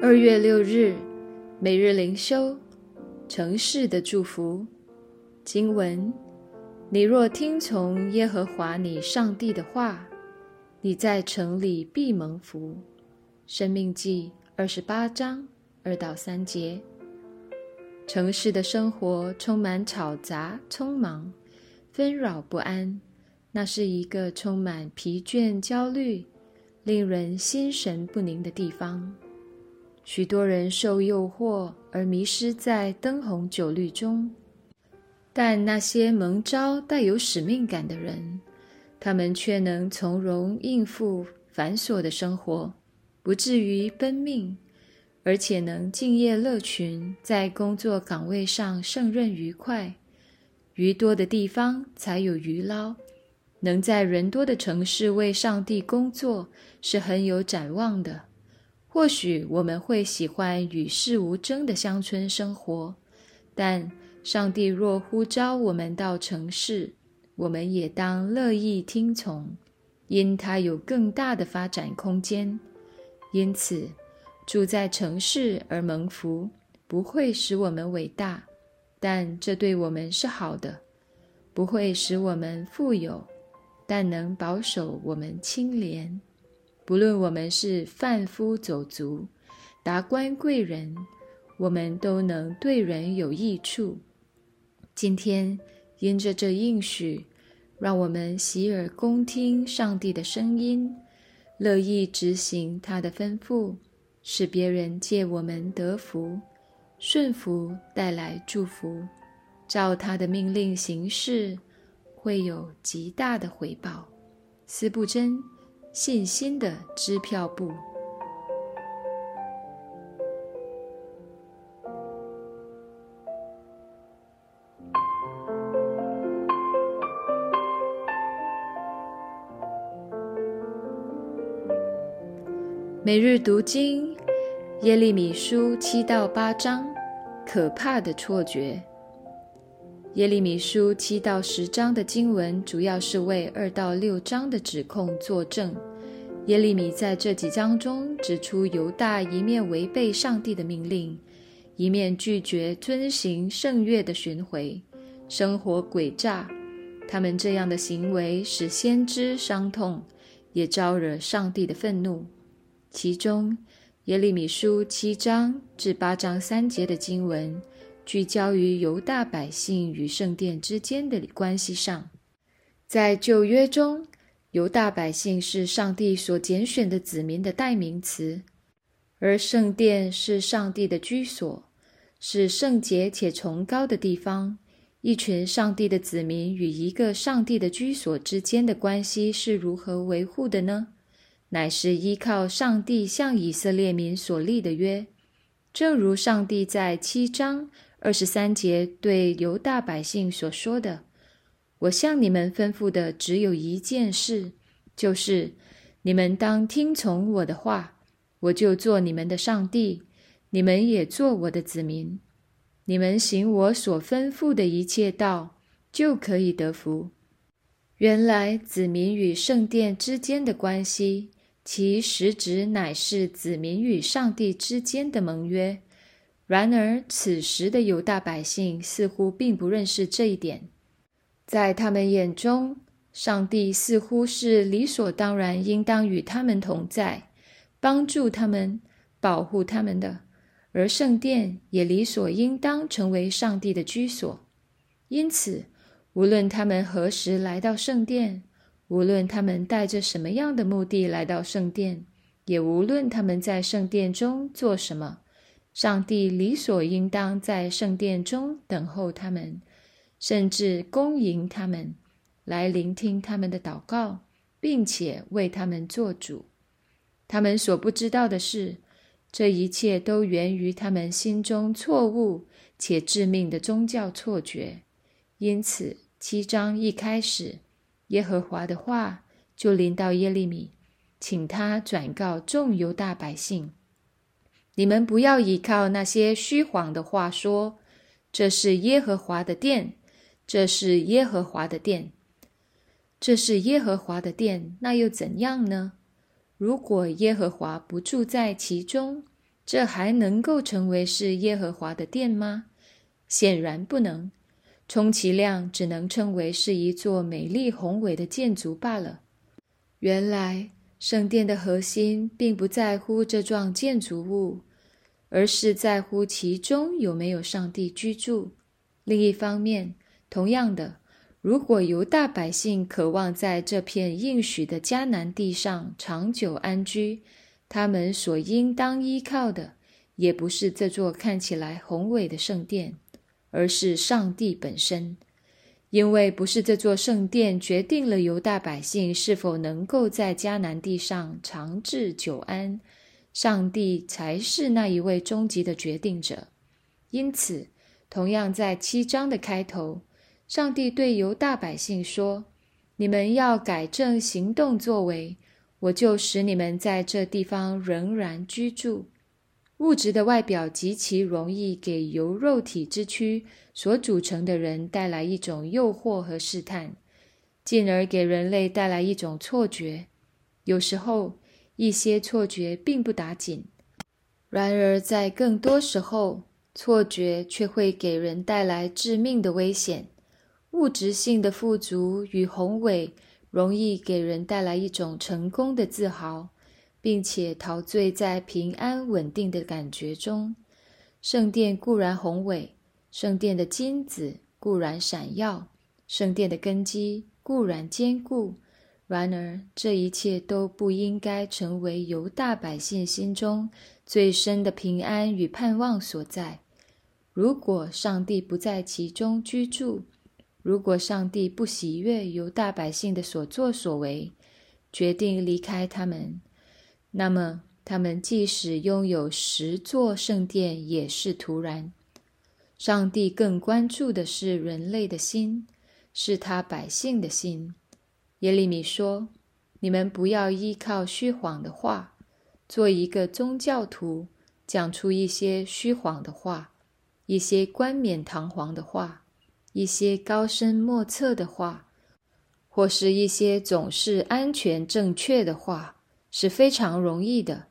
二月六日，每日灵修，城市的祝福经文：你若听从耶和华你上帝的话，你在城里必蒙福。生命记二十八章二到三节。城市的生活充满吵杂、匆忙、纷扰不安，那是一个充满疲倦、焦虑、令人心神不宁的地方。许多人受诱惑而迷失在灯红酒绿中，但那些蒙召带有使命感的人，他们却能从容应付繁琐的生活，不至于奔命，而且能敬业乐群，在工作岗位上胜任愉快。鱼多的地方才有鱼捞，能在人多的城市为上帝工作，是很有展望的。或许我们会喜欢与世无争的乡村生活，但上帝若呼召我们到城市，我们也当乐意听从，因它有更大的发展空间。因此，住在城市而蒙福，不会使我们伟大，但这对我们是好的；不会使我们富有，但能保守我们清廉。不论我们是贩夫走卒、达官贵人，我们都能对人有益处。今天因着这应许，让我们洗耳恭听上帝的声音，乐意执行他的吩咐，使别人借我们得福，顺服带来祝福，照他的命令行事，会有极大的回报。司布真。信心的支票簿。每日读经，耶利米书七到八章，可怕的错觉。耶利米书七到十章的经文，主要是为二到六章的指控作证。耶利米在这几章中指出，犹大一面违背上帝的命令，一面拒绝遵行圣月的巡回，生活诡诈。他们这样的行为使先知伤痛，也招惹上帝的愤怒。其中，耶利米书七章至八章三节的经文。聚焦于犹大百姓与圣殿之间的关系上，在旧约中，犹大百姓是上帝所拣选的子民的代名词，而圣殿是上帝的居所，是圣洁且崇高的地方。一群上帝的子民与一个上帝的居所之间的关系是如何维护的呢？乃是依靠上帝向以色列民所立的约，正如上帝在七章。二十三节对犹大百姓所说的：“我向你们吩咐的只有一件事，就是你们当听从我的话，我就做你们的上帝，你们也做我的子民。你们行我所吩咐的一切道，就可以得福。”原来子民与圣殿之间的关系，其实质乃是子民与上帝之间的盟约。然而，此时的犹大百姓似乎并不认识这一点。在他们眼中，上帝似乎是理所当然应当与他们同在，帮助他们、保护他们的，而圣殿也理所应当成为上帝的居所。因此，无论他们何时来到圣殿，无论他们带着什么样的目的来到圣殿，也无论他们在圣殿中做什么。上帝理所应当在圣殿中等候他们，甚至恭迎他们，来聆听他们的祷告，并且为他们做主。他们所不知道的是，这一切都源于他们心中错误且致命的宗教错觉。因此，七章一开始，耶和华的话就临到耶利米，请他转告众犹大百姓。你们不要依靠那些虚谎的话说：“这是耶和华的殿，这是耶和华的殿，这是耶和华的殿。”那又怎样呢？如果耶和华不住在其中，这还能够成为是耶和华的殿吗？显然不能。充其量只能称为是一座美丽宏伟的建筑罢了。原来圣殿的核心并不在乎这幢建筑物，而是在乎其中有没有上帝居住。另一方面，同样的，如果犹大百姓渴望在这片应许的迦南地上长久安居，他们所应当依靠的，也不是这座看起来宏伟的圣殿。而是上帝本身，因为不是这座圣殿决定了犹大百姓是否能够在迦南地上长治久安，上帝才是那一位终极的决定者。因此，同样在七章的开头，上帝对犹大百姓说：“你们要改正行动作为，我就使你们在这地方仍然居住。”物质的外表极其容易给由肉体之躯所组成的人带来一种诱惑和试探，进而给人类带来一种错觉。有时候，一些错觉并不打紧；然而，在更多时候，错觉却会给人带来致命的危险。物质性的富足与宏伟容易给人带来一种成功的自豪。并且陶醉在平安稳定的感觉中。圣殿固然宏伟，圣殿的金子固然闪耀，圣殿的根基固然坚固。然而，这一切都不应该成为犹大百姓心中最深的平安与盼望所在。如果上帝不在其中居住，如果上帝不喜悦犹大百姓的所作所为，决定离开他们。那么，他们即使拥有十座圣殿，也是徒然。上帝更关注的是人类的心，是他百姓的心。耶利米说：“你们不要依靠虚谎的话，做一个宗教徒，讲出一些虚谎的话，一些冠冕堂皇的话，一些高深莫测的话，或是一些总是安全正确的话。”是非常容易的。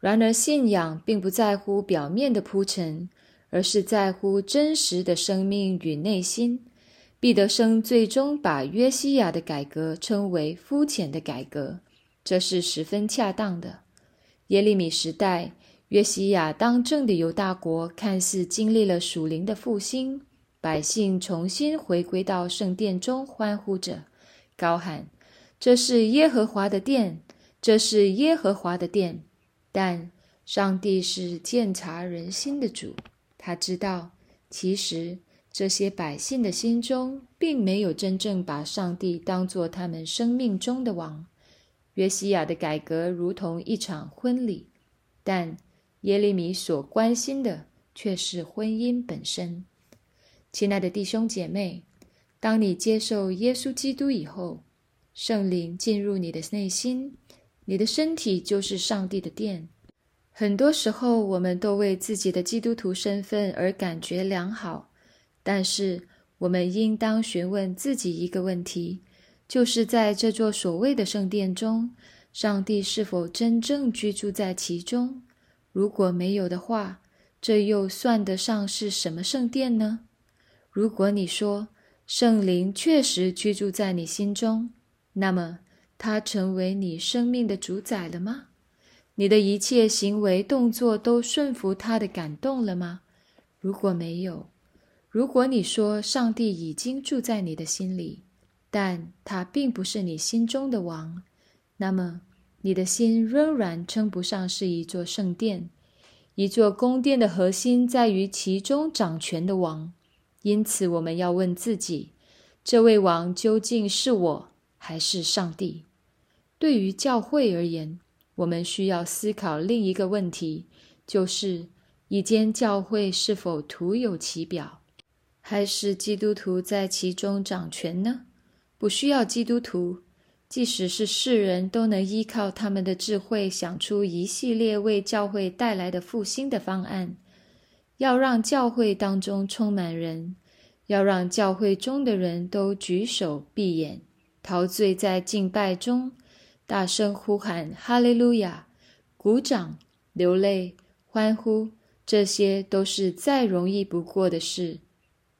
然而，信仰并不在乎表面的铺陈，而是在乎真实的生命与内心。毕德生最终把约西亚的改革称为肤浅的改革，这是十分恰当的。耶利米时代，约西亚当政的犹大国看似经历了属灵的复兴，百姓重新回归到圣殿中，欢呼着，高喊：“这是耶和华的殿。”这是耶和华的殿，但上帝是鉴察人心的主。他知道，其实这些百姓的心中并没有真正把上帝当作他们生命中的王。约西亚的改革如同一场婚礼，但耶利米所关心的却是婚姻本身。亲爱的弟兄姐妹，当你接受耶稣基督以后，圣灵进入你的内心。你的身体就是上帝的殿。很多时候，我们都为自己的基督徒身份而感觉良好，但是我们应当询问自己一个问题：就是在这座所谓的圣殿中，上帝是否真正居住在其中？如果没有的话，这又算得上是什么圣殿呢？如果你说圣灵确实居住在你心中，那么。他成为你生命的主宰了吗？你的一切行为动作都顺服他的感动了吗？如果没有，如果你说上帝已经住在你的心里，但他并不是你心中的王，那么你的心仍然称不上是一座圣殿。一座宫殿的核心在于其中掌权的王，因此我们要问自己：这位王究竟是我还是上帝？对于教会而言，我们需要思考另一个问题，就是一间教会是否徒有其表，还是基督徒在其中掌权呢？不需要基督徒，即使是世人都能依靠他们的智慧想出一系列为教会带来的复兴的方案。要让教会当中充满人，要让教会中的人都举手闭眼，陶醉在敬拜中。大声呼喊“哈利路亚”，鼓掌、流泪，欢呼，这些都是再容易不过的事。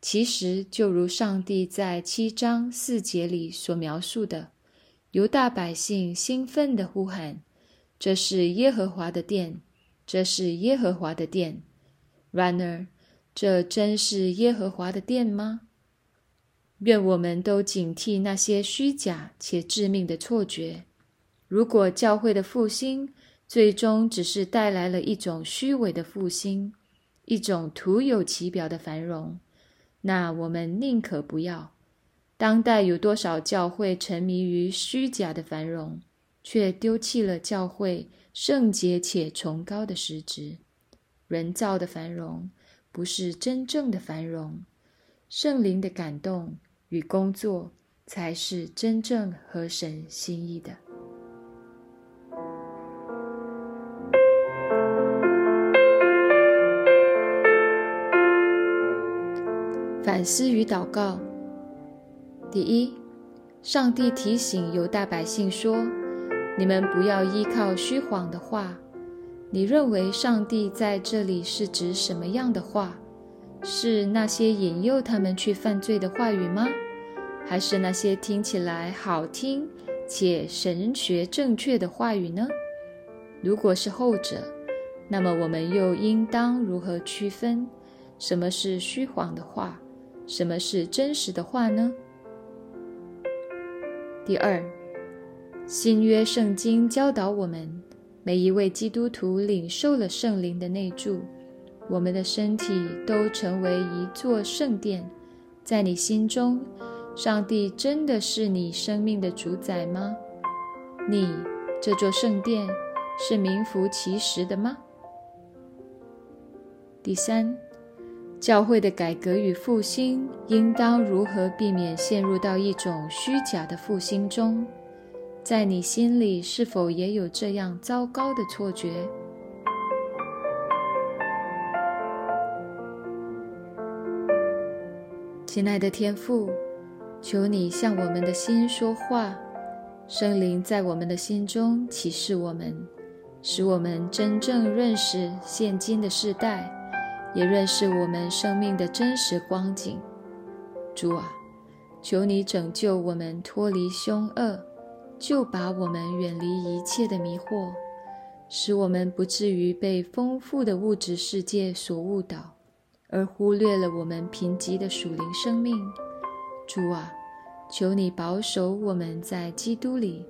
其实，就如上帝在七章四节里所描述的，犹大百姓兴奋地呼喊：“这是耶和华的殿，这是耶和华的殿。”然而，这真是耶和华的殿吗？愿我们都警惕那些虚假且致命的错觉。如果教会的复兴最终只是带来了一种虚伪的复兴，一种徒有其表的繁荣，那我们宁可不要。当代有多少教会沉迷于虚假的繁荣，却丢弃了教会圣洁且崇高的实质？人造的繁荣不是真正的繁荣，圣灵的感动。与工作才是真正合神心意的。反思与祷告：第一，上帝提醒犹大百姓说：“你们不要依靠虚谎的话。”你认为上帝在这里是指什么样的话？是那些引诱他们去犯罪的话语吗？还是那些听起来好听且神学正确的话语呢？如果是后者，那么我们又应当如何区分什么是虚谎的话，什么是真实的话呢？第二，新约圣经教导我们，每一位基督徒领受了圣灵的内助。我们的身体都成为一座圣殿，在你心中，上帝真的是你生命的主宰吗？你这座圣殿是名副其实的吗？第三，教会的改革与复兴应当如何避免陷入到一种虚假的复兴中？在你心里是否也有这样糟糕的错觉？亲爱的天父，求你向我们的心说话，圣灵在我们的心中启示我们，使我们真正认识现今的世代，也认识我们生命的真实光景。主啊，求你拯救我们脱离凶恶，就把我们远离一切的迷惑，使我们不至于被丰富的物质世界所误导。而忽略了我们贫瘠的属灵生命，主啊，求你保守我们在基督里，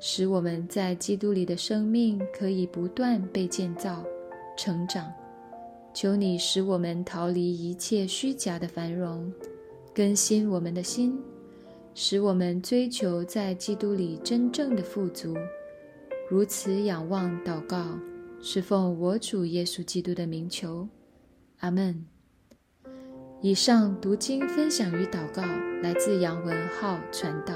使我们在基督里的生命可以不断被建造、成长。求你使我们逃离一切虚假的繁荣，更新我们的心，使我们追求在基督里真正的富足。如此仰望祷告，是奉我主耶稣基督的名求，阿门。以上读经分享与祷告来自杨文浩传道。